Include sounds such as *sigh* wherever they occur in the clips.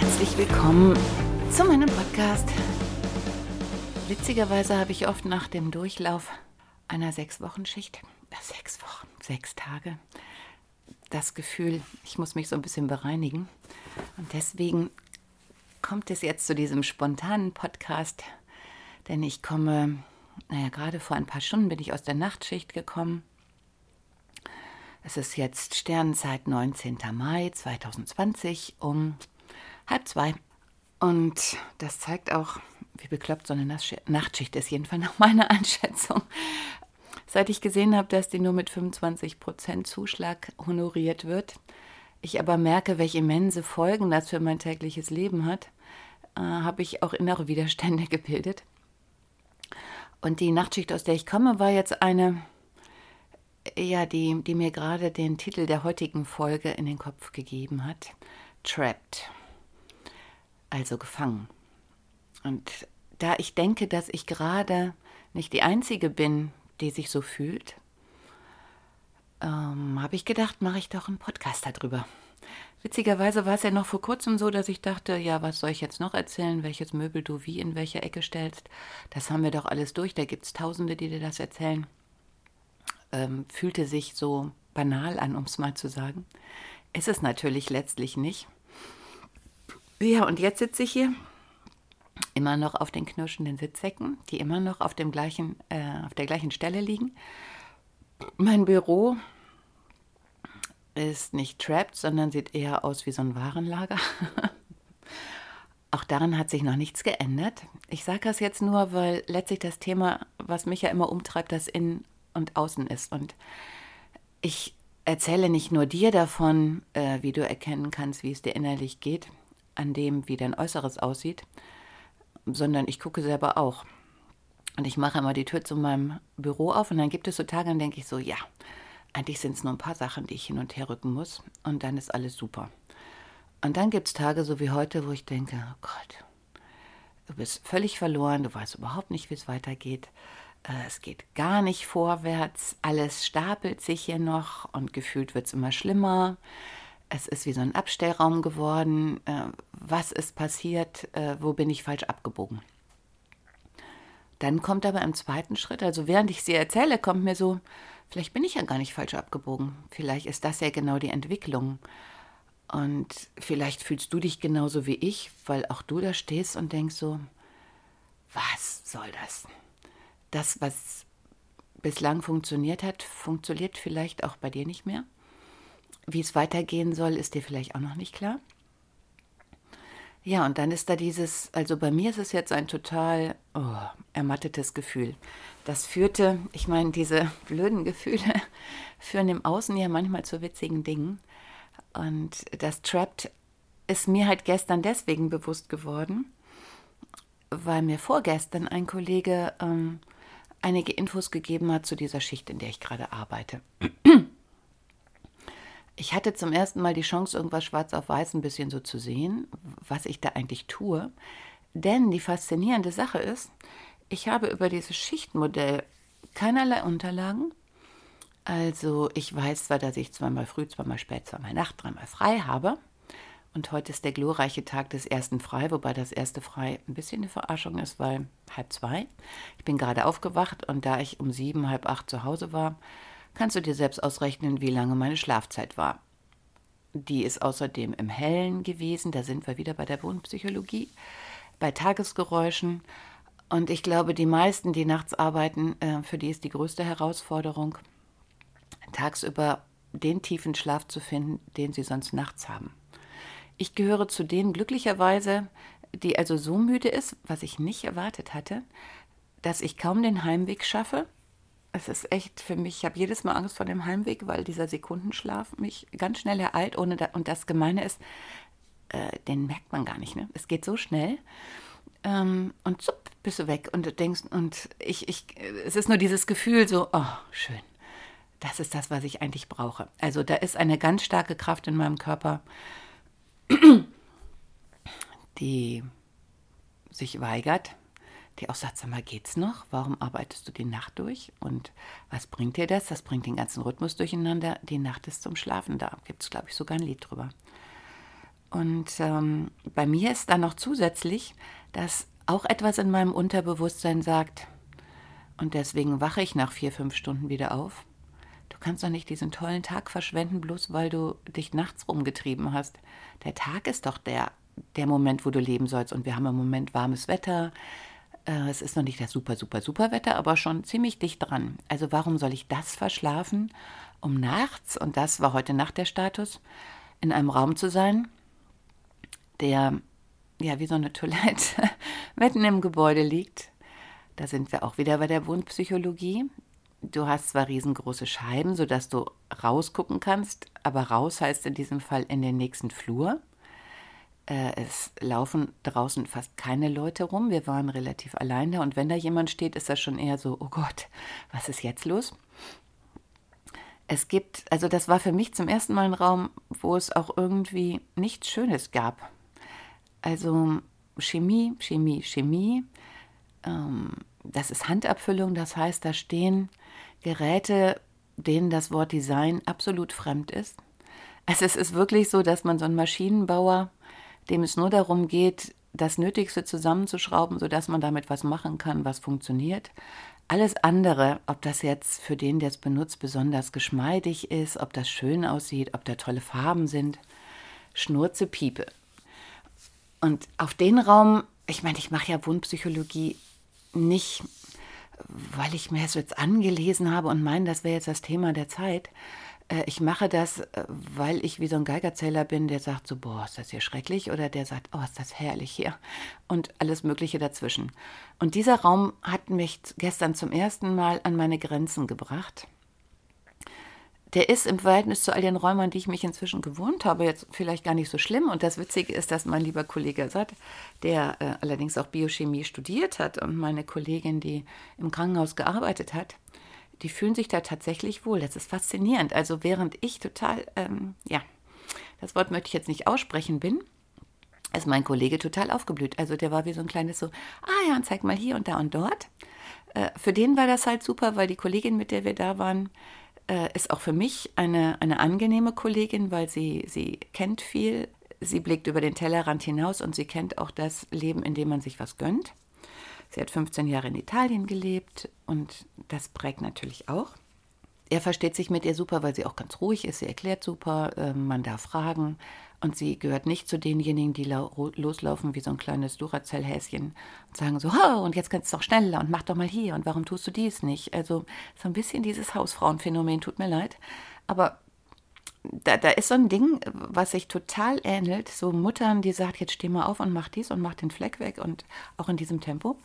Herzlich willkommen zu meinem Podcast. Witzigerweise habe ich oft nach dem Durchlauf einer Sechs-Wochen-Schicht, äh, sechs Wochen, sechs Tage, das Gefühl, ich muss mich so ein bisschen bereinigen. Und deswegen kommt es jetzt zu diesem spontanen Podcast, denn ich komme, naja, gerade vor ein paar Stunden bin ich aus der Nachtschicht gekommen. Es ist jetzt Sternenzeit 19. Mai 2020 um halb zwei. Und das zeigt auch, wie bekloppt so eine Nachtschicht ist, jedenfalls nach meiner *laughs* Einschätzung. Seit ich gesehen habe, dass die nur mit 25% Zuschlag honoriert wird, ich aber merke, welche immense Folgen das für mein tägliches Leben hat, äh, habe ich auch innere Widerstände *laughs* gebildet. Und die Nachtschicht, aus der ich komme, war jetzt eine, ja, die, die mir gerade den Titel der heutigen Folge in den Kopf gegeben hat. Trapped. Also gefangen. Und da ich denke, dass ich gerade nicht die Einzige bin, die sich so fühlt, ähm, habe ich gedacht, mache ich doch einen Podcast darüber. Witzigerweise war es ja noch vor kurzem so, dass ich dachte, ja, was soll ich jetzt noch erzählen, welches Möbel du wie in welche Ecke stellst. Das haben wir doch alles durch, da gibt es Tausende, die dir das erzählen. Ähm, fühlte sich so banal an, um es mal zu sagen. Ist es natürlich letztlich nicht. Ja, und jetzt sitze ich hier immer noch auf den knirschenden Sitzsäcken, die immer noch auf, dem gleichen, äh, auf der gleichen Stelle liegen. Mein Büro ist nicht trapped, sondern sieht eher aus wie so ein Warenlager. *laughs* Auch daran hat sich noch nichts geändert. Ich sage das jetzt nur, weil letztlich das Thema, was mich ja immer umtreibt, das Innen und Außen ist. Und ich erzähle nicht nur dir davon, äh, wie du erkennen kannst, wie es dir innerlich geht, an dem, wie dein Äußeres aussieht, sondern ich gucke selber auch. Und ich mache immer die Tür zu meinem Büro auf und dann gibt es so Tage, dann denke ich so, ja, eigentlich sind es nur ein paar Sachen, die ich hin und her rücken muss und dann ist alles super. Und dann gibt es Tage so wie heute, wo ich denke, oh Gott, du bist völlig verloren, du weißt überhaupt nicht, wie es weitergeht. Äh, es geht gar nicht vorwärts, alles stapelt sich hier noch und gefühlt wird es immer schlimmer. Es ist wie so ein Abstellraum geworden. Äh, was ist passiert? Äh, wo bin ich falsch abgebogen? Dann kommt aber im zweiten Schritt, also während ich sie erzähle, kommt mir so, vielleicht bin ich ja gar nicht falsch abgebogen. Vielleicht ist das ja genau die Entwicklung. Und vielleicht fühlst du dich genauso wie ich, weil auch du da stehst und denkst so, was soll das? Das, was bislang funktioniert hat, funktioniert vielleicht auch bei dir nicht mehr. Wie es weitergehen soll, ist dir vielleicht auch noch nicht klar. Ja, und dann ist da dieses, also bei mir ist es jetzt ein total oh, ermattetes Gefühl. Das führte, ich meine, diese blöden Gefühle *laughs* führen im Außen ja manchmal zu witzigen Dingen. Und das Trapped ist mir halt gestern deswegen bewusst geworden, weil mir vorgestern ein Kollege ähm, einige Infos gegeben hat zu dieser Schicht, in der ich gerade arbeite. *clears throat* Ich hatte zum ersten Mal die Chance, irgendwas schwarz auf weiß ein bisschen so zu sehen, was ich da eigentlich tue. Denn die faszinierende Sache ist, ich habe über dieses Schichtmodell keinerlei Unterlagen. Also ich weiß zwar, dass ich zweimal früh, zweimal spät, zweimal Nacht, dreimal frei habe. Und heute ist der glorreiche Tag des ersten Frei, wobei das erste Frei ein bisschen eine Verarschung ist, weil halb zwei. Ich bin gerade aufgewacht und da ich um sieben, halb acht zu Hause war, kannst du dir selbst ausrechnen, wie lange meine Schlafzeit war. Die ist außerdem im Hellen gewesen, da sind wir wieder bei der Wohnpsychologie, bei Tagesgeräuschen. Und ich glaube, die meisten, die nachts arbeiten, äh, für die ist die größte Herausforderung, tagsüber den tiefen Schlaf zu finden, den sie sonst nachts haben. Ich gehöre zu denen glücklicherweise, die also so müde ist, was ich nicht erwartet hatte, dass ich kaum den Heimweg schaffe. Es ist echt für mich, ich habe jedes Mal Angst vor dem Heimweg, weil dieser Sekundenschlaf mich ganz schnell ereilt. Ohne da, und das Gemeine ist, äh, den merkt man gar nicht. Ne? Es geht so schnell. Ähm, und zupp, bist du weg. Und du denkst, und ich, ich, es ist nur dieses Gefühl so, oh, schön. Das ist das, was ich eigentlich brauche. Also da ist eine ganz starke Kraft in meinem Körper, *clears throat* die sich weigert, die auch sagt, sag mal, geht's noch? Warum arbeitest du die Nacht durch? Und was bringt dir das? Das bringt den ganzen Rhythmus durcheinander. Die Nacht ist zum Schlafen da. Gibt es, glaube ich, sogar ein Lied drüber. Und ähm, bei mir ist dann noch zusätzlich, dass auch etwas in meinem Unterbewusstsein sagt, und deswegen wache ich nach vier, fünf Stunden wieder auf. Du kannst doch nicht diesen tollen Tag verschwenden, bloß weil du dich nachts rumgetrieben hast. Der Tag ist doch der, der Moment, wo du leben sollst. Und wir haben im Moment warmes Wetter. Äh, es ist noch nicht das super, super, super Wetter, aber schon ziemlich dicht dran. Also warum soll ich das verschlafen, um nachts, und das war heute Nacht der Status, in einem Raum zu sein, der ja wie so eine Toilette *laughs* mitten im Gebäude liegt. Da sind wir auch wieder bei der Wohnpsychologie. Du hast zwar riesengroße Scheiben, sodass du rausgucken kannst, aber raus heißt in diesem Fall in den nächsten Flur. Äh, es laufen draußen fast keine Leute rum. Wir waren relativ allein da und wenn da jemand steht, ist das schon eher so, oh Gott, was ist jetzt los? Es gibt, also das war für mich zum ersten Mal ein Raum, wo es auch irgendwie nichts Schönes gab. Also Chemie, Chemie, Chemie. Ähm, das ist Handabfüllung, das heißt, da stehen Geräte, denen das Wort Design absolut fremd ist. Also es ist wirklich so, dass man so einen Maschinenbauer, dem es nur darum geht, das Nötigste zusammenzuschrauben, sodass man damit was machen kann, was funktioniert. Alles andere, ob das jetzt für den, der es benutzt, besonders geschmeidig ist, ob das schön aussieht, ob da tolle Farben sind, Schnurze Piepe. Und auf den Raum, ich meine, ich mache ja Wohnpsychologie nicht, weil ich mir das jetzt angelesen habe und meine, das wäre jetzt das Thema der Zeit. Äh, ich mache das, äh, weil ich wie so ein Geigerzähler bin, der sagt so, boah, ist das hier schrecklich oder der sagt, oh, ist das herrlich hier und alles Mögliche dazwischen. Und dieser Raum hat mich gestern zum ersten Mal an meine Grenzen gebracht der ist im Verhältnis zu all den Räumen, an die ich mich inzwischen gewohnt habe, jetzt vielleicht gar nicht so schlimm. Und das Witzige ist, dass mein lieber Kollege Satt, der äh, allerdings auch Biochemie studiert hat und meine Kollegin, die im Krankenhaus gearbeitet hat, die fühlen sich da tatsächlich wohl. Das ist faszinierend. Also während ich total, ähm, ja, das Wort möchte ich jetzt nicht aussprechen bin, ist mein Kollege total aufgeblüht. Also der war wie so ein kleines so, ah ja, zeig mal hier und da und dort. Äh, für den war das halt super, weil die Kollegin, mit der wir da waren, äh, ist auch für mich eine, eine angenehme Kollegin, weil sie, sie kennt viel, sie blickt über den Tellerrand hinaus und sie kennt auch das Leben, in dem man sich was gönnt. Sie hat 15 Jahre in Italien gelebt und das prägt natürlich auch. Er versteht sich mit ihr super, weil sie auch ganz ruhig ist, sie erklärt super, äh, man darf fragen, und sie gehört nicht zu denjenigen, die loslaufen wie so ein kleines Duracell-Häschen und sagen so, oh, und jetzt kannst du doch schneller und mach doch mal hier und warum tust du dies nicht? Also so ein bisschen dieses Hausfrauenphänomen, tut mir leid. Aber da, da ist so ein Ding, was sich total ähnelt. So Muttern, die sagt, jetzt steh mal auf und mach dies und mach den Fleck weg und auch in diesem Tempo.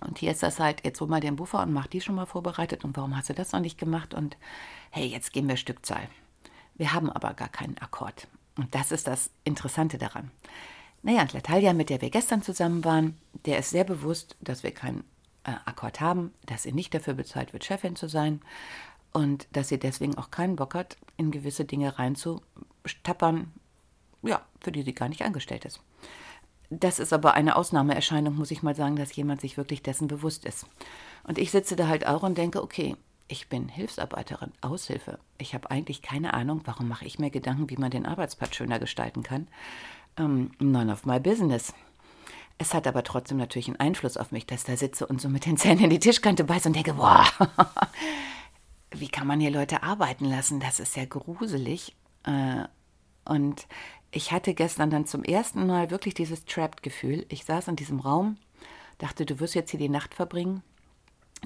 Und hier ist das halt, jetzt hol mal den Buffer und mach die schon mal vorbereitet. Und warum hast du das noch nicht gemacht? Und hey, jetzt gehen wir Stückzahl. Wir haben aber gar keinen Akkord. Und das ist das Interessante daran. Naja, und Latalia, mit der wir gestern zusammen waren, der ist sehr bewusst, dass wir keinen äh, Akkord haben, dass sie nicht dafür bezahlt wird, Chefin zu sein und dass sie deswegen auch keinen Bock hat, in gewisse Dinge reinzustappern, ja, für die sie gar nicht angestellt ist. Das ist aber eine Ausnahmeerscheinung, muss ich mal sagen, dass jemand sich wirklich dessen bewusst ist. Und ich sitze da halt auch und denke, okay, ich bin Hilfsarbeiterin, Aushilfe. Ich habe eigentlich keine Ahnung, warum mache ich mir Gedanken, wie man den Arbeitsplatz schöner gestalten kann. Ähm, none of my business. Es hat aber trotzdem natürlich einen Einfluss auf mich, dass ich da sitze und so mit den Zähnen in die Tischkante beiße und denke, boah, *laughs* wie kann man hier Leute arbeiten lassen? Das ist ja gruselig. Äh, und ich hatte gestern dann zum ersten Mal wirklich dieses Trapped-Gefühl. Ich saß in diesem Raum dachte, du wirst jetzt hier die Nacht verbringen.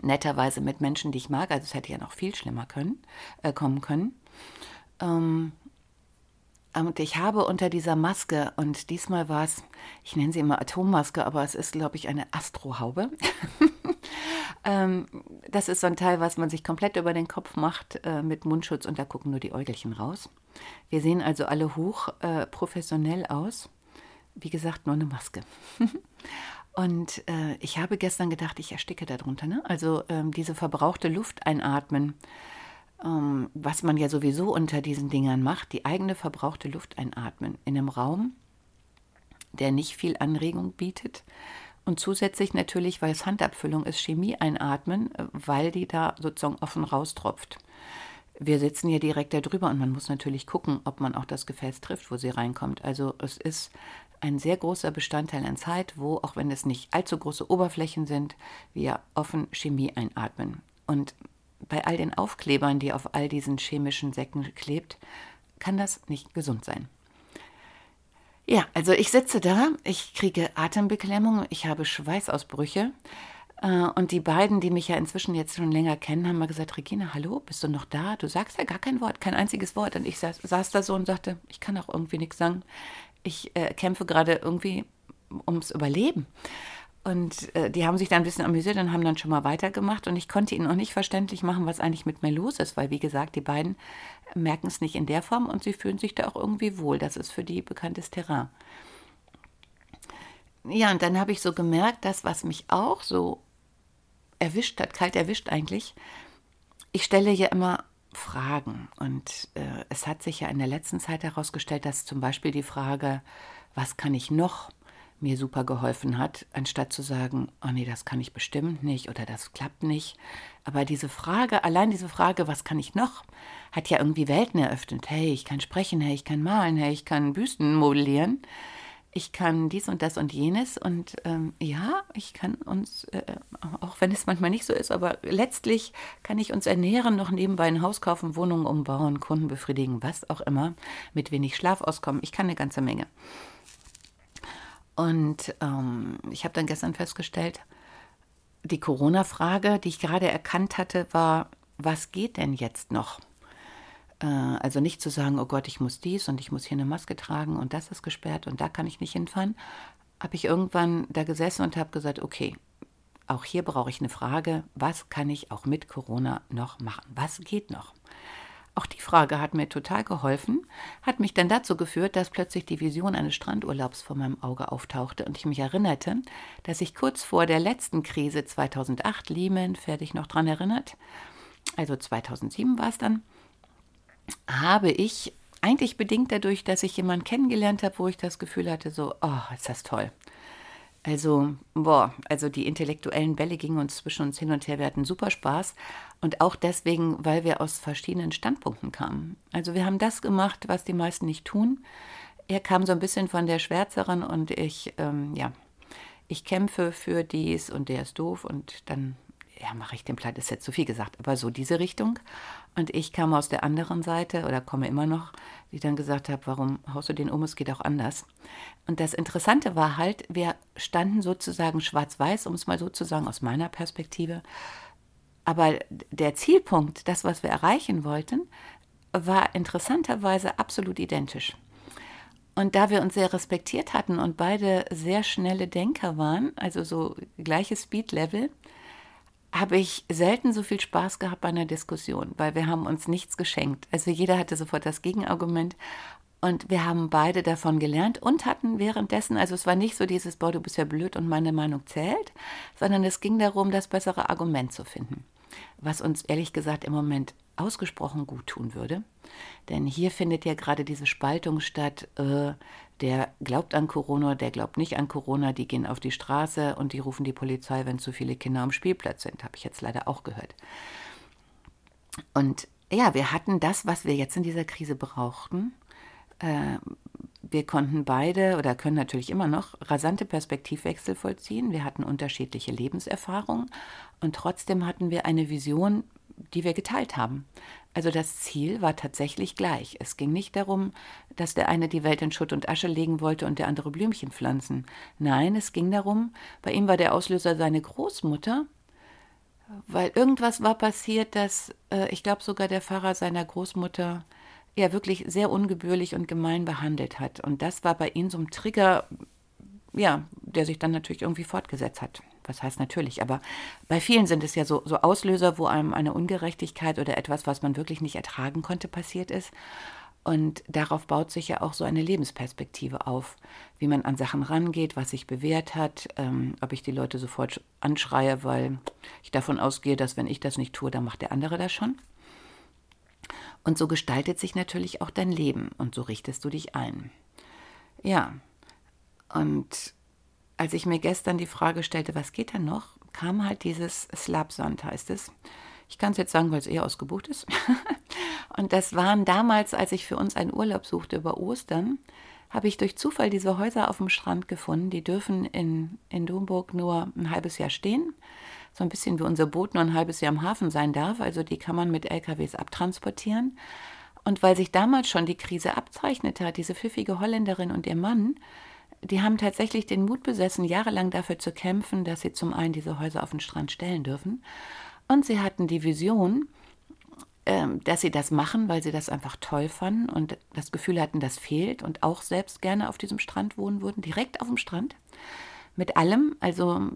Netterweise mit Menschen, die ich mag. Also es hätte ja noch viel schlimmer können, äh, kommen können. Ähm, und ich habe unter dieser Maske, und diesmal war es, ich nenne sie immer Atommaske, aber es ist, glaube ich, eine Astrohaube. *laughs* ähm, das ist so ein Teil, was man sich komplett über den Kopf macht äh, mit Mundschutz und da gucken nur die Äugelchen raus. Wir sehen also alle hoch äh, professionell aus. Wie gesagt, nur eine Maske. *laughs* und äh, ich habe gestern gedacht, ich ersticke darunter. Ne? Also ähm, diese verbrauchte Luft einatmen ähm, was man ja sowieso unter diesen Dingern macht, die eigene verbrauchte Luft einatmen in einem Raum, der nicht viel Anregung bietet. Und zusätzlich natürlich, weil es Handabfüllung ist, Chemie einatmen, weil die da sozusagen offen raustropft. Wir sitzen hier direkt da drüber und man muss natürlich gucken, ob man auch das Gefäß trifft, wo sie reinkommt. Also es ist ein sehr großer Bestandteil an Zeit, wo, auch wenn es nicht allzu große Oberflächen sind, wir offen Chemie einatmen. Und bei all den Aufklebern, die auf all diesen chemischen Säcken klebt, kann das nicht gesund sein. Ja, also ich sitze da, ich kriege Atembeklemmung, ich habe Schweißausbrüche. Äh, und die beiden, die mich ja inzwischen jetzt schon länger kennen, haben mal gesagt, Regina, hallo, bist du noch da? Du sagst ja gar kein Wort, kein einziges Wort. Und ich saß, saß da so und sagte, ich kann auch irgendwie nichts sagen. Ich äh, kämpfe gerade irgendwie ums Überleben. Und äh, die haben sich dann ein bisschen amüsiert und haben dann schon mal weitergemacht. Und ich konnte ihnen auch nicht verständlich machen, was eigentlich mit mir los ist, weil, wie gesagt, die beiden merken es nicht in der Form und sie fühlen sich da auch irgendwie wohl. Das ist für die bekanntes Terrain. Ja, und dann habe ich so gemerkt, dass was mich auch so erwischt hat, kalt erwischt eigentlich, ich stelle ja immer Fragen. Und äh, es hat sich ja in der letzten Zeit herausgestellt, dass zum Beispiel die Frage, was kann ich noch mir super geholfen hat, anstatt zu sagen, oh nee, das kann ich bestimmt nicht oder das klappt nicht. Aber diese Frage, allein diese Frage, was kann ich noch, hat ja irgendwie Welten eröffnet. Hey, ich kann sprechen, hey, ich kann malen, hey, ich kann Büsten modellieren, ich kann dies und das und jenes. Und ähm, ja, ich kann uns, äh, auch wenn es manchmal nicht so ist, aber letztlich kann ich uns ernähren, noch nebenbei ein Haus kaufen, Wohnungen umbauen, Kunden befriedigen, was auch immer, mit wenig Schlaf auskommen. Ich kann eine ganze Menge. Und ähm, ich habe dann gestern festgestellt, die Corona-Frage, die ich gerade erkannt hatte, war, was geht denn jetzt noch? Äh, also nicht zu sagen, oh Gott, ich muss dies und ich muss hier eine Maske tragen und das ist gesperrt und da kann ich nicht hinfahren. Habe ich irgendwann da gesessen und habe gesagt, okay, auch hier brauche ich eine Frage, was kann ich auch mit Corona noch machen? Was geht noch? Auch die Frage hat mir total geholfen, hat mich dann dazu geführt, dass plötzlich die Vision eines Strandurlaubs vor meinem Auge auftauchte und ich mich erinnerte, dass ich kurz vor der letzten Krise 2008, Lehman, fertig noch dran erinnert, also 2007 war es dann, habe ich eigentlich bedingt dadurch, dass ich jemanden kennengelernt habe, wo ich das Gefühl hatte, so, oh, ist das toll. Also, boah, also die intellektuellen Bälle gingen uns zwischen uns hin und her. Wir hatten super Spaß. Und auch deswegen, weil wir aus verschiedenen Standpunkten kamen. Also wir haben das gemacht, was die meisten nicht tun. Er kam so ein bisschen von der Schwärzeren und ich, ähm, ja, ich kämpfe für dies und der ist doof und dann ja, mache ich den Platt, ist jetzt zu viel gesagt, aber so diese Richtung. Und ich kam aus der anderen Seite oder komme immer noch, die dann gesagt habe, warum haust du den um, es geht auch anders. Und das Interessante war halt, wir standen sozusagen schwarz-weiß, um es mal so zu sagen, aus meiner Perspektive. Aber der Zielpunkt, das, was wir erreichen wollten, war interessanterweise absolut identisch. Und da wir uns sehr respektiert hatten und beide sehr schnelle Denker waren, also so gleiches Speed-Level, habe ich selten so viel Spaß gehabt bei einer Diskussion, weil wir haben uns nichts geschenkt. Also jeder hatte sofort das Gegenargument und wir haben beide davon gelernt und hatten währenddessen, also es war nicht so dieses, boah, du bist ja blöd und meine Meinung zählt, sondern es ging darum, das bessere Argument zu finden was uns ehrlich gesagt im Moment ausgesprochen gut tun würde. Denn hier findet ja gerade diese Spaltung statt, äh, der glaubt an Corona, der glaubt nicht an Corona, die gehen auf die Straße und die rufen die Polizei, wenn zu viele Kinder am Spielplatz sind, habe ich jetzt leider auch gehört. Und ja, wir hatten das, was wir jetzt in dieser Krise brauchten. Äh, wir konnten beide oder können natürlich immer noch rasante Perspektivwechsel vollziehen. Wir hatten unterschiedliche Lebenserfahrungen und trotzdem hatten wir eine Vision, die wir geteilt haben. Also das Ziel war tatsächlich gleich. Es ging nicht darum, dass der eine die Welt in Schutt und Asche legen wollte und der andere Blümchen pflanzen. Nein, es ging darum, bei ihm war der Auslöser seine Großmutter, weil irgendwas war passiert, dass äh, ich glaube sogar der Pfarrer seiner Großmutter ja wirklich sehr ungebührlich und gemein behandelt hat. Und das war bei ihm so ein Trigger, ja, der sich dann natürlich irgendwie fortgesetzt hat was heißt natürlich, aber bei vielen sind es ja so, so Auslöser, wo einem eine Ungerechtigkeit oder etwas, was man wirklich nicht ertragen konnte, passiert ist. Und darauf baut sich ja auch so eine Lebensperspektive auf, wie man an Sachen rangeht, was sich bewährt hat, ähm, ob ich die Leute sofort anschreie, weil ich davon ausgehe, dass wenn ich das nicht tue, dann macht der andere das schon. Und so gestaltet sich natürlich auch dein Leben und so richtest du dich ein. Ja, und als ich mir gestern die Frage stellte, was geht denn noch, kam halt dieses Slapsand, heißt es. Ich kann es jetzt sagen, weil es eher ausgebucht ist. *laughs* und das waren damals, als ich für uns einen Urlaub suchte über Ostern, habe ich durch Zufall diese Häuser auf dem Strand gefunden. Die dürfen in, in Domburg nur ein halbes Jahr stehen. So ein bisschen wie unser Boot nur ein halbes Jahr im Hafen sein darf. Also die kann man mit LKWs abtransportieren. Und weil sich damals schon die Krise abzeichnete, hat diese pfiffige Holländerin und ihr Mann die haben tatsächlich den Mut besessen, jahrelang dafür zu kämpfen, dass sie zum einen diese Häuser auf den Strand stellen dürfen. Und sie hatten die Vision, ähm, dass sie das machen, weil sie das einfach toll fanden und das Gefühl hatten, das fehlt und auch selbst gerne auf diesem Strand wohnen würden, direkt auf dem Strand. Mit allem, also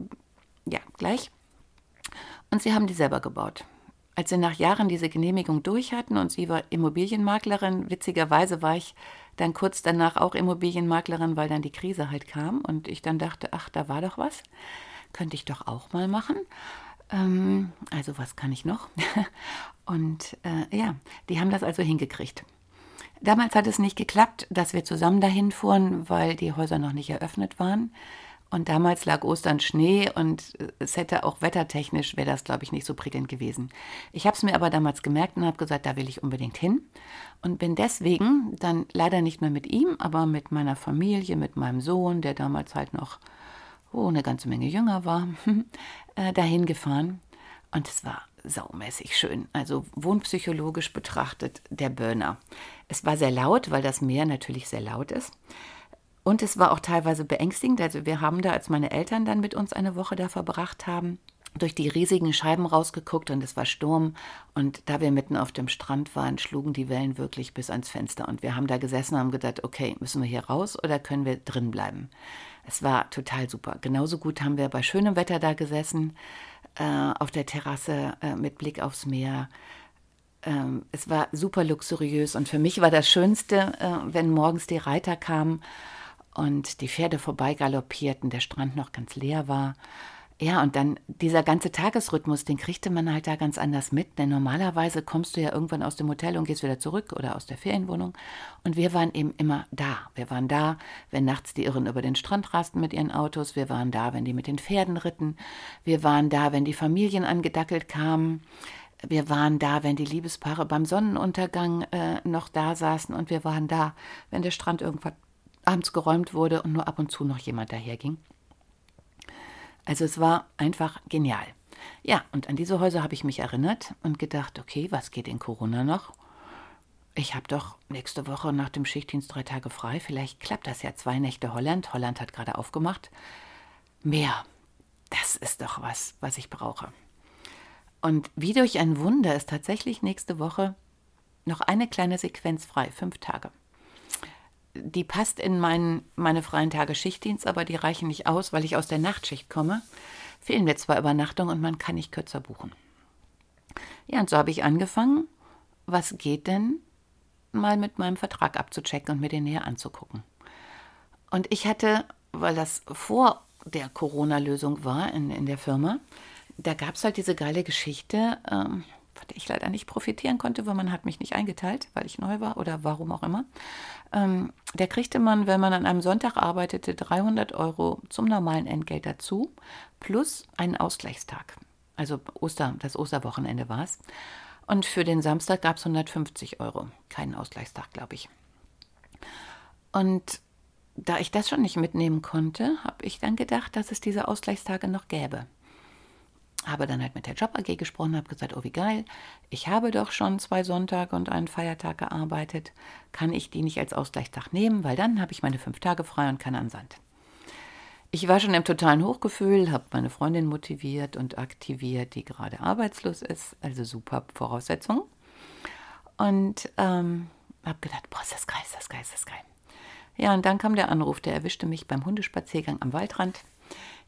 ja, gleich. Und sie haben die selber gebaut. Als sie nach Jahren diese Genehmigung durch hatten und sie war Immobilienmaklerin, witzigerweise war ich dann kurz danach auch Immobilienmaklerin, weil dann die Krise halt kam und ich dann dachte, ach, da war doch was, könnte ich doch auch mal machen. Ähm, also was kann ich noch? *laughs* und äh, ja, die haben das also hingekriegt. Damals hat es nicht geklappt, dass wir zusammen dahin fuhren, weil die Häuser noch nicht eröffnet waren. Und damals lag Ostern Schnee und es hätte auch wettertechnisch, wäre das, glaube ich, nicht so prickelnd gewesen. Ich habe es mir aber damals gemerkt und habe gesagt, da will ich unbedingt hin. Und bin deswegen dann leider nicht mehr mit ihm, aber mit meiner Familie, mit meinem Sohn, der damals halt noch oh, eine ganze Menge jünger war, *laughs* äh, dahin gefahren. Und es war saumäßig schön. Also wohnpsychologisch betrachtet der Burner. Es war sehr laut, weil das Meer natürlich sehr laut ist. Und es war auch teilweise beängstigend. Also wir haben da, als meine Eltern dann mit uns eine Woche da verbracht haben, durch die riesigen Scheiben rausgeguckt und es war Sturm. Und da wir mitten auf dem Strand waren, schlugen die Wellen wirklich bis ans Fenster. Und wir haben da gesessen und haben gedacht, okay, müssen wir hier raus oder können wir drin bleiben? Es war total super. Genauso gut haben wir bei schönem Wetter da gesessen, äh, auf der Terrasse äh, mit Blick aufs Meer. Ähm, es war super luxuriös und für mich war das Schönste, äh, wenn morgens die Reiter kamen und die Pferde vorbei galoppierten, der Strand noch ganz leer war. Ja, und dann dieser ganze Tagesrhythmus, den kriegte man halt da ganz anders mit, denn normalerweise kommst du ja irgendwann aus dem Hotel und gehst wieder zurück oder aus der Ferienwohnung. Und wir waren eben immer da. Wir waren da, wenn nachts die Irren über den Strand rasten mit ihren Autos. Wir waren da, wenn die mit den Pferden ritten. Wir waren da, wenn die Familien angedackelt kamen. Wir waren da, wenn die Liebespaare beim Sonnenuntergang äh, noch da saßen. Und wir waren da, wenn der Strand irgendwann abends geräumt wurde und nur ab und zu noch jemand daherging. Also es war einfach genial. Ja, und an diese Häuser habe ich mich erinnert und gedacht, okay, was geht in Corona noch? Ich habe doch nächste Woche nach dem Schichtdienst drei Tage frei. Vielleicht klappt das ja. Zwei Nächte Holland. Holland hat gerade aufgemacht. Mehr. Das ist doch was, was ich brauche. Und wie durch ein Wunder ist tatsächlich nächste Woche noch eine kleine Sequenz frei. Fünf Tage die passt in mein, meine freien Tage Schichtdienst, aber die reichen nicht aus, weil ich aus der Nachtschicht komme. Fehlen mir zwar Übernachtungen und man kann nicht kürzer buchen. Ja, und so habe ich angefangen, was geht denn, mal mit meinem Vertrag abzuchecken und mir den näher anzugucken. Und ich hatte, weil das vor der Corona-Lösung war in, in der Firma, da gab es halt diese geile Geschichte, ähm, von der ich leider nicht profitieren konnte, weil man hat mich nicht eingeteilt, weil ich neu war oder warum auch immer. Ähm, der kriegte man, wenn man an einem Sonntag arbeitete, 300 Euro zum normalen Entgelt dazu, plus einen Ausgleichstag. Also Oster, das Osterwochenende war es. Und für den Samstag gab es 150 Euro. Keinen Ausgleichstag, glaube ich. Und da ich das schon nicht mitnehmen konnte, habe ich dann gedacht, dass es diese Ausgleichstage noch gäbe. Habe dann halt mit der Job AG gesprochen, habe gesagt, oh wie geil, ich habe doch schon zwei Sonntage und einen Feiertag gearbeitet, kann ich die nicht als Ausgleichstag nehmen, weil dann habe ich meine fünf Tage frei und kann an Sand. Ich war schon im totalen Hochgefühl, habe meine Freundin motiviert und aktiviert, die gerade arbeitslos ist, also super Voraussetzungen. Und ähm, habe gedacht, boah, ist das geil, ist das geil, ist das geil. Ja, und dann kam der Anruf, der erwischte mich beim Hundespaziergang am Waldrand.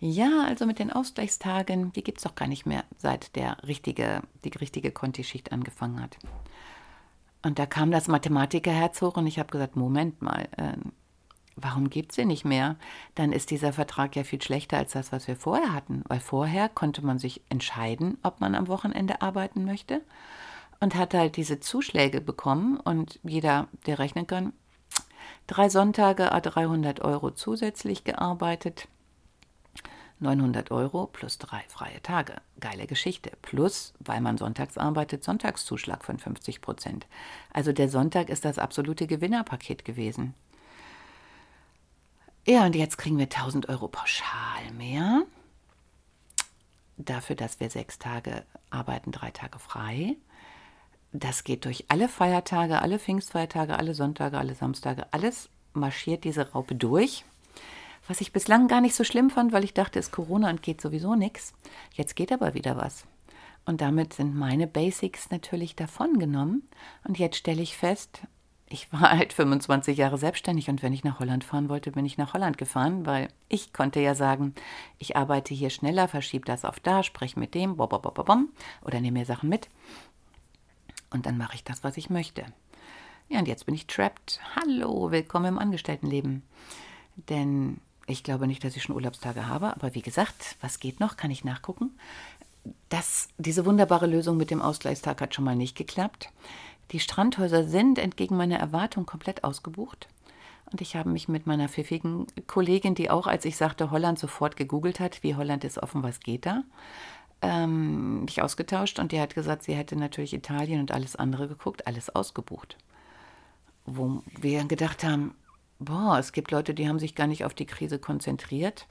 Ja, also mit den Ausgleichstagen, die gibt es doch gar nicht mehr, seit der richtige, die richtige Kontischicht angefangen hat. Und da kam das Mathematikerherz hoch und ich habe gesagt, Moment mal, äh, warum gibt es sie nicht mehr? Dann ist dieser Vertrag ja viel schlechter als das, was wir vorher hatten. Weil vorher konnte man sich entscheiden, ob man am Wochenende arbeiten möchte und hat halt diese Zuschläge bekommen und jeder, der rechnen kann, drei Sonntage, 300 Euro zusätzlich gearbeitet 900 Euro plus drei freie Tage. Geile Geschichte. Plus, weil man sonntags arbeitet, Sonntagszuschlag von 50 Prozent. Also der Sonntag ist das absolute Gewinnerpaket gewesen. Ja, und jetzt kriegen wir 1000 Euro pauschal mehr. Dafür, dass wir sechs Tage arbeiten, drei Tage frei. Das geht durch alle Feiertage, alle Pfingstfeiertage, alle Sonntage, alle Samstage. Alles marschiert diese Raupe durch. Was ich bislang gar nicht so schlimm fand, weil ich dachte, es ist Corona und geht sowieso nichts. Jetzt geht aber wieder was. Und damit sind meine Basics natürlich davongenommen. Und jetzt stelle ich fest, ich war halt 25 Jahre selbstständig und wenn ich nach Holland fahren wollte, bin ich nach Holland gefahren, weil ich konnte ja sagen, ich arbeite hier schneller, verschiebe das auf da, spreche mit dem, bom, bom, bom, oder nehme mir Sachen mit. Und dann mache ich das, was ich möchte. Ja, und jetzt bin ich trapped. Hallo, willkommen im Angestelltenleben. Denn ich glaube nicht, dass ich schon Urlaubstage habe, aber wie gesagt, was geht noch, kann ich nachgucken. Das, diese wunderbare Lösung mit dem Ausgleichstag hat schon mal nicht geklappt. Die Strandhäuser sind entgegen meiner Erwartung komplett ausgebucht. Und ich habe mich mit meiner pfiffigen Kollegin, die auch, als ich sagte Holland, sofort gegoogelt hat, wie Holland ist offen, was geht da, ähm, mich ausgetauscht. Und die hat gesagt, sie hätte natürlich Italien und alles andere geguckt, alles ausgebucht. Wo wir gedacht haben, boah, es gibt Leute, die haben sich gar nicht auf die Krise konzentriert,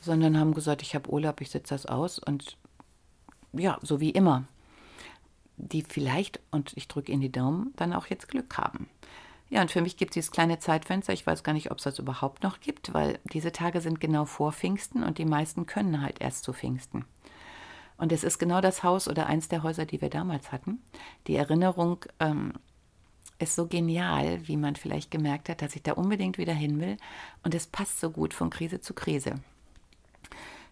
sondern haben gesagt, ich habe Urlaub, ich sitze das aus und ja, so wie immer. Die vielleicht, und ich drücke in die Daumen, dann auch jetzt Glück haben. Ja, und für mich gibt es dieses kleine Zeitfenster. Ich weiß gar nicht, ob es das überhaupt noch gibt, weil diese Tage sind genau vor Pfingsten und die meisten können halt erst zu Pfingsten. Und es ist genau das Haus oder eins der Häuser, die wir damals hatten. Die Erinnerung ähm, ist so genial, wie man vielleicht gemerkt hat, dass ich da unbedingt wieder hin will. Und es passt so gut von Krise zu Krise.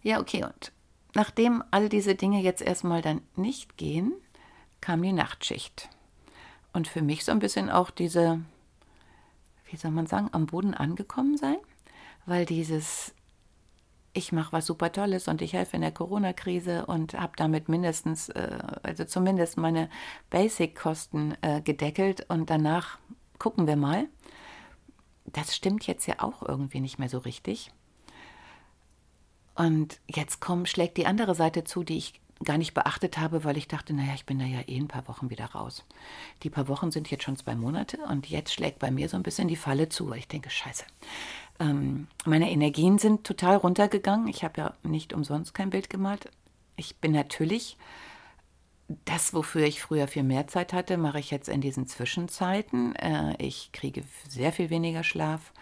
Ja, okay, und nachdem all diese Dinge jetzt erstmal dann nicht gehen, kam die Nachtschicht. Und für mich so ein bisschen auch diese, wie soll man sagen, am Boden angekommen sein, weil dieses ich mache was super Tolles und ich helfe in der Corona-Krise und habe damit mindestens, äh, also zumindest meine Basic-Kosten äh, gedeckelt und danach gucken wir mal. Das stimmt jetzt ja auch irgendwie nicht mehr so richtig. Und jetzt komm, schlägt die andere Seite zu, die ich gar nicht beachtet habe, weil ich dachte, naja, ich bin da ja eh ein paar Wochen wieder raus. Die paar Wochen sind jetzt schon zwei Monate und jetzt schlägt bei mir so ein bisschen die Falle zu, weil ich denke, scheiße, ähm, meine Energien sind total runtergegangen. Ich habe ja nicht umsonst kein Bild gemalt. Ich bin natürlich das, wofür ich früher viel mehr Zeit hatte, mache ich jetzt in diesen Zwischenzeiten. Äh, ich kriege sehr viel weniger Schlaf.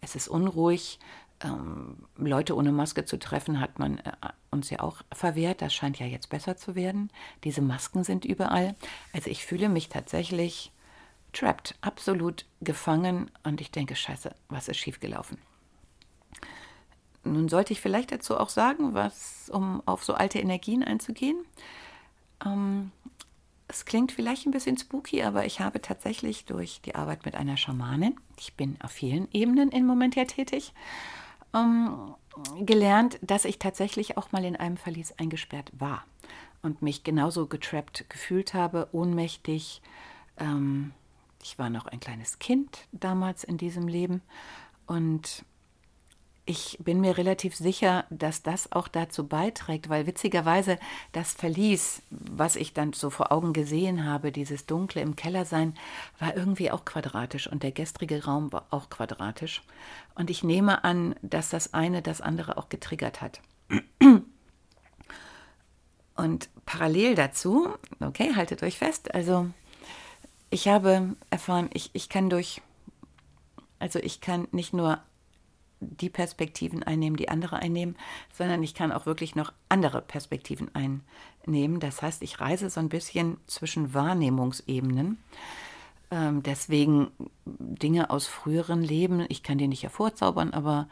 Es ist unruhig. Ähm, Leute ohne Maske zu treffen, hat man äh, uns ja auch verwehrt. Das scheint ja jetzt besser zu werden. Diese Masken sind überall. Also ich fühle mich tatsächlich trapped, absolut gefangen und ich denke, scheiße, was ist schiefgelaufen? Nun sollte ich vielleicht dazu auch sagen, was, um auf so alte Energien einzugehen. Ähm, es klingt vielleicht ein bisschen spooky, aber ich habe tatsächlich durch die Arbeit mit einer Schamanin, ich bin auf vielen Ebenen im Moment ja tätig, ähm, gelernt, dass ich tatsächlich auch mal in einem Verlies eingesperrt war und mich genauso getrappt gefühlt habe, ohnmächtig, ähm, ich war noch ein kleines Kind damals in diesem Leben und ich bin mir relativ sicher, dass das auch dazu beiträgt, weil witzigerweise das Verlies, was ich dann so vor Augen gesehen habe, dieses Dunkle im Keller sein, war irgendwie auch quadratisch und der gestrige Raum war auch quadratisch. Und ich nehme an, dass das eine das andere auch getriggert hat. Und parallel dazu, okay, haltet euch fest, also ich habe erfahren, ich, ich kann durch, also ich kann nicht nur die Perspektiven einnehmen, die andere einnehmen, sondern ich kann auch wirklich noch andere Perspektiven einnehmen. Das heißt, ich reise so ein bisschen zwischen Wahrnehmungsebenen. Ähm, deswegen Dinge aus früheren Leben, ich kann die nicht hervorzaubern, aber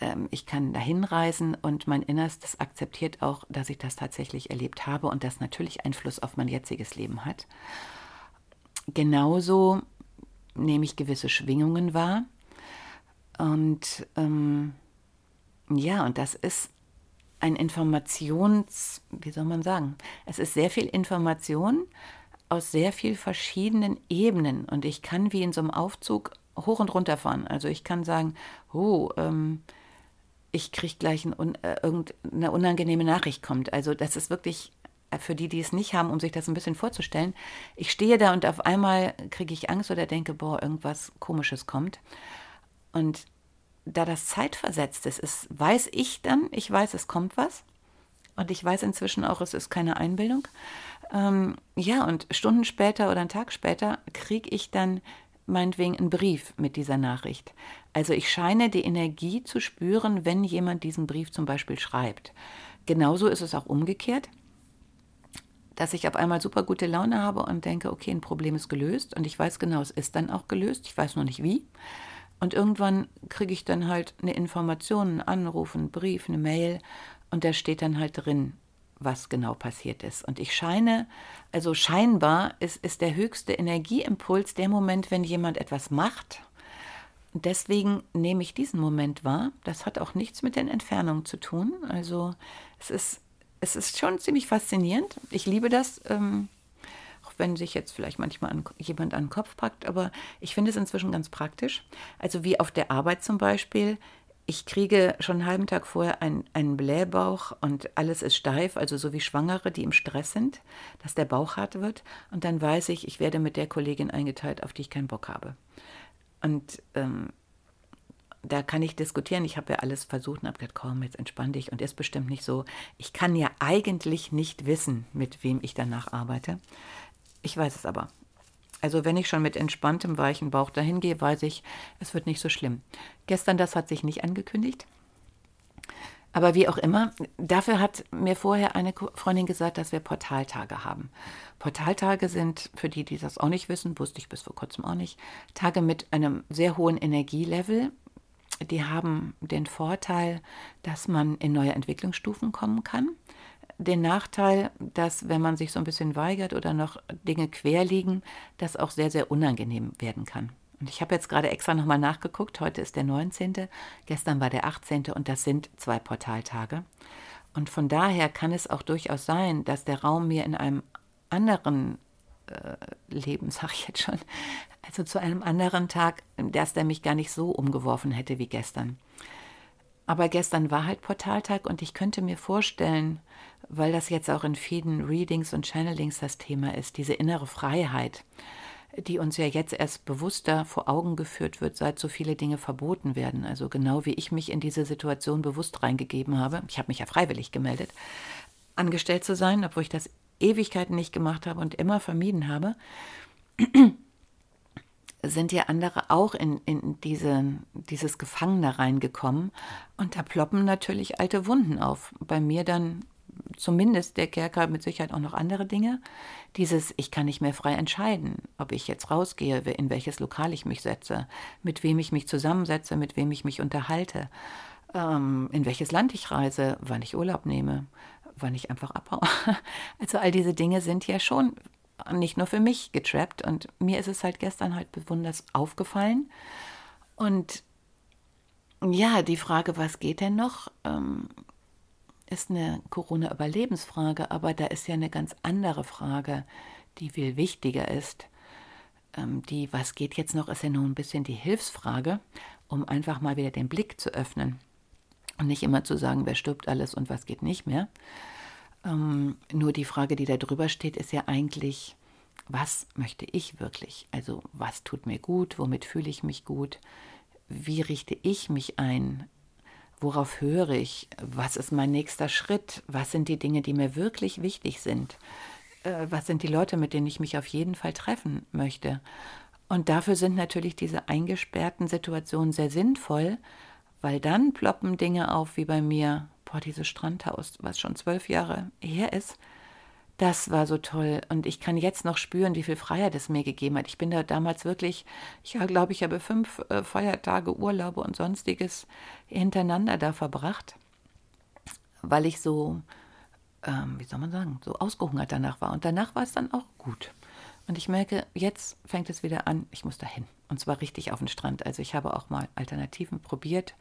ähm, ich kann dahin reisen und mein Innerstes akzeptiert auch, dass ich das tatsächlich erlebt habe und das natürlich Einfluss auf mein jetziges Leben hat. Genauso nehme ich gewisse Schwingungen wahr. Und ähm, ja, und das ist ein Informations, wie soll man sagen, es ist sehr viel Information aus sehr viel verschiedenen Ebenen und ich kann wie in so einem Aufzug hoch und runter fahren. Also ich kann sagen, oh, ähm, ich kriege gleich ein, äh, irgendeine unangenehme Nachricht kommt. Also das ist wirklich für die, die es nicht haben, um sich das ein bisschen vorzustellen. Ich stehe da und auf einmal kriege ich Angst oder denke, boah, irgendwas Komisches kommt. Und da das zeitversetzt ist, ist, weiß ich dann, ich weiß, es kommt was. Und ich weiß inzwischen auch, es ist keine Einbildung. Ähm, ja, und Stunden später oder einen Tag später kriege ich dann meinetwegen einen Brief mit dieser Nachricht. Also ich scheine die Energie zu spüren, wenn jemand diesen Brief zum Beispiel schreibt. Genauso ist es auch umgekehrt, dass ich auf einmal super gute Laune habe und denke, okay, ein Problem ist gelöst und ich weiß genau, es ist dann auch gelöst, ich weiß nur nicht wie. Und irgendwann kriege ich dann halt eine Information, einen Anruf, einen Brief, eine Mail und da steht dann halt drin, was genau passiert ist. Und ich scheine, also scheinbar ist, ist der höchste Energieimpuls der Moment, wenn jemand etwas macht. Und deswegen nehme ich diesen Moment wahr. Das hat auch nichts mit den Entfernungen zu tun. Also es ist, es ist schon ziemlich faszinierend. Ich liebe das. Ähm, auch wenn sich jetzt vielleicht manchmal an, jemand an den Kopf packt, aber ich finde es inzwischen ganz praktisch. Also wie auf der Arbeit zum Beispiel, ich kriege schon einen halben Tag vorher einen, einen Blähbauch und alles ist steif, also so wie Schwangere, die im Stress sind, dass der Bauch hart wird. Und dann weiß ich, ich werde mit der Kollegin eingeteilt, auf die ich keinen Bock habe. Und ähm, da kann ich diskutieren. Ich habe ja alles versucht und habe gedacht, komm, jetzt entspann dich. Und ist bestimmt nicht so. Ich kann ja eigentlich nicht wissen, mit wem ich danach arbeite. Ich weiß es aber. Also wenn ich schon mit entspanntem, weichen Bauch dahin gehe, weiß ich, es wird nicht so schlimm. Gestern, das hat sich nicht angekündigt. Aber wie auch immer, dafür hat mir vorher eine Freundin gesagt, dass wir Portaltage haben. Portaltage sind, für die, die das auch nicht wissen, wusste ich bis vor kurzem auch nicht, Tage mit einem sehr hohen Energielevel. Die haben den Vorteil, dass man in neue Entwicklungsstufen kommen kann den Nachteil, dass wenn man sich so ein bisschen weigert oder noch Dinge quer liegen, das auch sehr, sehr unangenehm werden kann. Und ich habe jetzt gerade extra nochmal nachgeguckt. Heute ist der 19., gestern war der 18. und das sind zwei Portaltage. Und von daher kann es auch durchaus sein, dass der Raum mir in einem anderen Leben, *laughs* sage ich jetzt schon, also zu einem anderen Tag, dass der mich gar nicht so umgeworfen hätte wie gestern. Aber gestern war halt Portaltag und ich könnte mir vorstellen, weil das jetzt auch in vielen Readings und Channelings das Thema ist, diese innere Freiheit, die uns ja jetzt erst bewusster vor Augen geführt wird, seit so viele Dinge verboten werden. Also genau wie ich mich in diese Situation bewusst reingegeben habe, ich habe mich ja freiwillig gemeldet, angestellt zu sein, obwohl ich das Ewigkeiten nicht gemacht habe und immer vermieden habe, *clears throat* sind ja andere auch in, in diese, dieses Gefangene reingekommen. Und da ploppen natürlich alte Wunden auf. Bei mir dann zumindest der Kerker mit Sicherheit auch noch andere Dinge. Dieses, ich kann nicht mehr frei entscheiden, ob ich jetzt rausgehe, in welches Lokal ich mich setze, mit wem ich mich zusammensetze, mit wem ich mich unterhalte, ähm, in welches Land ich reise, wann ich Urlaub nehme, wann ich einfach abhaue. *laughs* Also all diese Dinge sind ja schon nicht nur für mich getrappt und mir ist es halt gestern halt bewunders aufgefallen. Und ja, die Frage, was geht denn noch? Ähm, ist eine Corona-Überlebensfrage, aber da ist ja eine ganz andere Frage, die viel wichtiger ist. Ähm, die, was geht jetzt noch, ist ja nur ein bisschen die Hilfsfrage, um einfach mal wieder den Blick zu öffnen und nicht immer zu sagen, wer stirbt alles und was geht nicht mehr. Ähm, nur die Frage, die da drüber steht, ist ja eigentlich, was möchte ich wirklich? Also was tut mir gut? Womit fühle ich mich gut? Wie richte ich mich ein worauf höre ich, was ist mein nächster Schritt, was sind die Dinge, die mir wirklich wichtig sind, äh, was sind die Leute, mit denen ich mich auf jeden Fall treffen möchte. Und dafür sind natürlich diese eingesperrten Situationen sehr sinnvoll, weil dann ploppen Dinge auf wie bei mir, boah, dieses Strandhaus, was schon zwölf Jahre her ist, das war so toll. Und ich kann jetzt noch spüren, wie viel Freiheit es mir gegeben hat. Ich bin da damals wirklich, ich glaube, ich habe fünf äh, Feiertage, Urlaube und sonstiges hintereinander da verbracht, weil ich so, ähm, wie soll man sagen, so ausgehungert danach war. Und danach war es dann auch gut. Und ich merke, jetzt fängt es wieder an, ich muss dahin. Und zwar richtig auf den Strand. Also ich habe auch mal Alternativen probiert,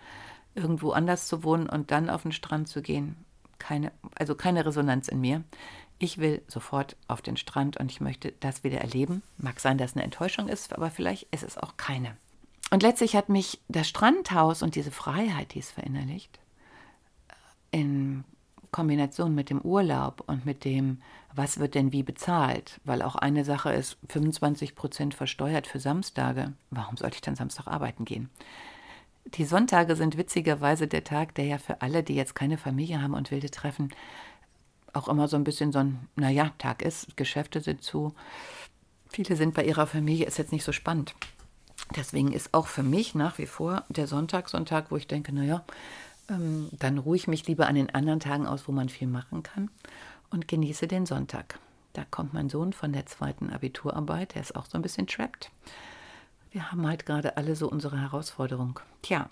irgendwo anders zu wohnen und dann auf den Strand zu gehen. Keine, also keine Resonanz in mir ich will sofort auf den Strand und ich möchte das wieder erleben. Mag sein, dass eine Enttäuschung ist, aber vielleicht ist es auch keine. Und letztlich hat mich das Strandhaus und diese Freiheit, die es verinnerlicht, in Kombination mit dem Urlaub und mit dem, was wird denn wie bezahlt, weil auch eine Sache ist, 25 Prozent versteuert für Samstage. Warum sollte ich dann Samstag arbeiten gehen? Die Sonntage sind witzigerweise der Tag, der ja für alle, die jetzt keine Familie haben und wilde treffen, auch immer so ein bisschen so ein, naja, Tag ist, Geschäfte sind zu. Viele sind bei ihrer Familie, ist jetzt nicht so spannend. Deswegen ist auch für mich nach wie vor der Sonntag so ein Tag, wo ich denke, naja, ähm, dann ruhe ich mich lieber an den anderen Tagen aus, wo man viel machen kann und genieße den Sonntag. Da kommt mein Sohn von der zweiten Abiturarbeit, der ist auch so ein bisschen trapped. Wir haben halt gerade alle so unsere Herausforderung. Tja.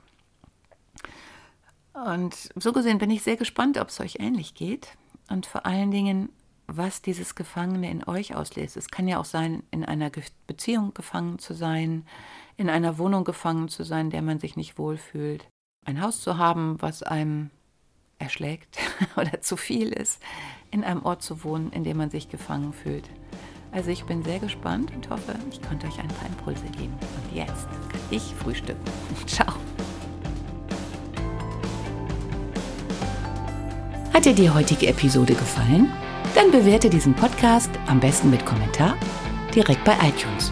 Und so gesehen bin ich sehr gespannt, ob es euch ähnlich geht und vor allen Dingen, was dieses Gefangene in euch auslöst. Es kann ja auch sein, in einer Beziehung gefangen zu sein, in einer Wohnung gefangen zu sein, der man sich nicht wohlfühlt, ein Haus zu haben, was einem erschlägt *laughs* oder zu viel ist, in einem Ort zu wohnen, in dem man sich gefangen fühlt. Also ich bin sehr gespannt und hoffe, ich konnte euch ein paar Impulse geben. Und jetzt kann ich frühstücken. *laughs* Ciao. Hat dir die heutige Episode gefallen? Dann bewerte diesen Podcast am besten mit Kommentar direkt bei iTunes.